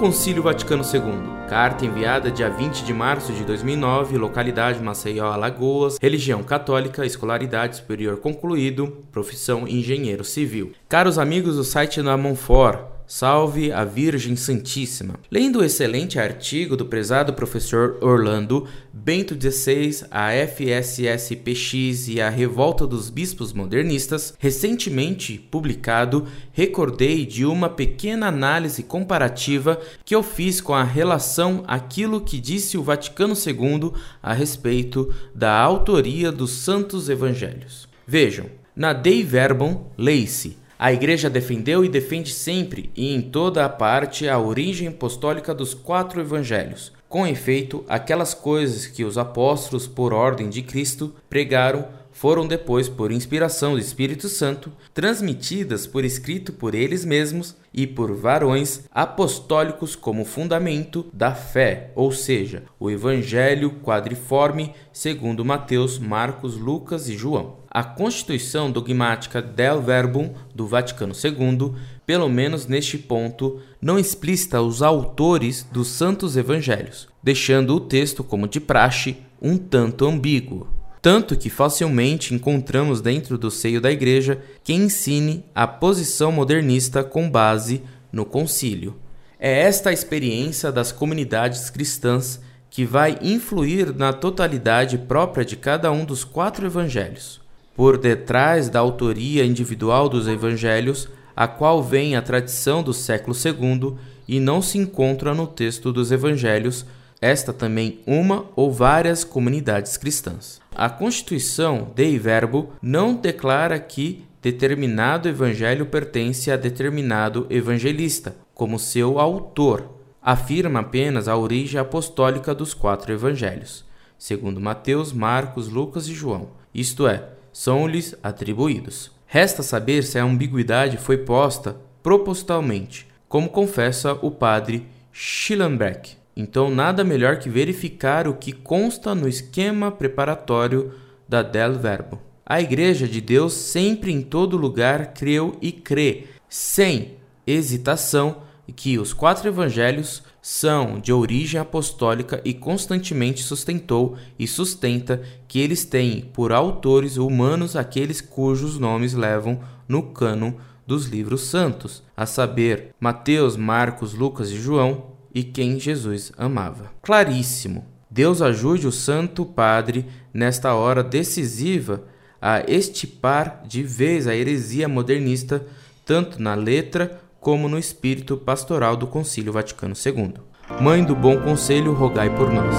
Concílio Vaticano II. Carta enviada dia 20 de março de 2009, localidade Maceió, Alagoas, religião católica, escolaridade superior concluído, profissão engenheiro civil. Caros amigos do site da Monfort, Salve a Virgem Santíssima. Lendo o excelente artigo do prezado professor Orlando Bento XVI, a FSSPX e a Revolta dos Bispos Modernistas, recentemente publicado, recordei de uma pequena análise comparativa que eu fiz com a relação àquilo que disse o Vaticano II a respeito da autoria dos Santos Evangelhos. Vejam, na Dei Verbum lei-se a Igreja defendeu e defende sempre e em toda a parte a origem apostólica dos quatro evangelhos. Com efeito, aquelas coisas que os apóstolos, por ordem de Cristo, pregaram foram depois, por inspiração do Espírito Santo, transmitidas por escrito por eles mesmos e por varões apostólicos como fundamento da fé, ou seja, o Evangelho quadriforme segundo Mateus, Marcos, Lucas e João. A Constituição dogmática del Verbum do Vaticano II, pelo menos neste ponto, não explicita os autores dos santos evangelhos, deixando o texto como de praxe um tanto ambíguo tanto que facilmente encontramos dentro do seio da Igreja quem ensine a posição modernista com base no concílio. É esta a experiência das comunidades cristãs que vai influir na totalidade própria de cada um dos quatro evangelhos. Por detrás da autoria individual dos evangelhos, a qual vem a tradição do século II e não se encontra no texto dos evangelhos, esta também uma ou várias comunidades cristãs. A Constituição Dei Verbo não declara que determinado evangelho pertence a determinado evangelista, como seu autor. Afirma apenas a origem apostólica dos quatro evangelhos, segundo Mateus, Marcos, Lucas e João. Isto é, são-lhes atribuídos. Resta saber se a ambiguidade foi posta propositalmente, como confessa o padre Schillenbeck. Então, nada melhor que verificar o que consta no esquema preparatório da Del Verbo. A Igreja de Deus sempre em todo lugar creu e crê, sem hesitação, que os quatro evangelhos são de origem apostólica e constantemente sustentou e sustenta que eles têm por autores humanos aqueles cujos nomes levam no cânon dos livros santos, a saber, Mateus, Marcos, Lucas e João, e quem Jesus amava. Claríssimo. Deus ajude o Santo Padre nesta hora decisiva a estipar de vez a heresia modernista, tanto na letra como no espírito pastoral do Concílio Vaticano II. Mãe do Bom Conselho, rogai por nós.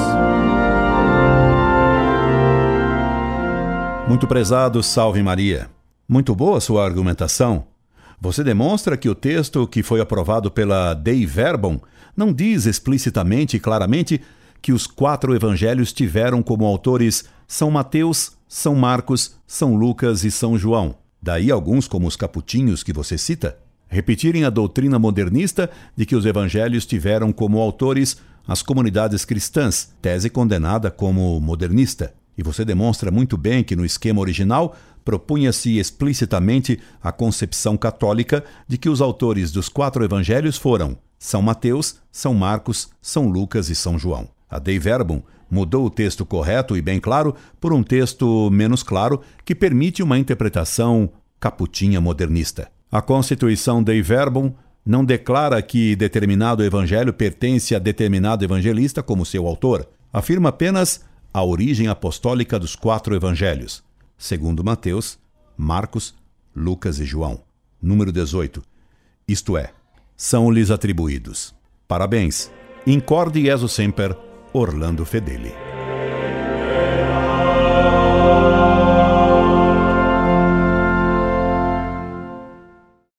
Muito prezado, salve Maria. Muito boa sua argumentação. Você demonstra que o texto que foi aprovado pela Dei Verbum não diz explicitamente e claramente que os quatro evangelhos tiveram como autores São Mateus, São Marcos, São Lucas e São João. Daí alguns, como os caputinhos que você cita, repetirem a doutrina modernista de que os evangelhos tiveram como autores as comunidades cristãs, tese condenada como modernista. E você demonstra muito bem que no esquema original propunha-se explicitamente a concepção católica de que os autores dos quatro evangelhos foram são Mateus, São Marcos, São Lucas e São João. A Dei Verbum mudou o texto correto e bem claro por um texto menos claro que permite uma interpretação caputinha modernista. A Constituição Dei Verbum não declara que determinado evangelho pertence a determinado evangelista como seu autor. Afirma apenas a origem apostólica dos quatro evangelhos, segundo Mateus, Marcos, Lucas e João. Número 18. Isto é, são-lhes atribuídos. Parabéns. Incorde Jesus Semper, Orlando Fedeli.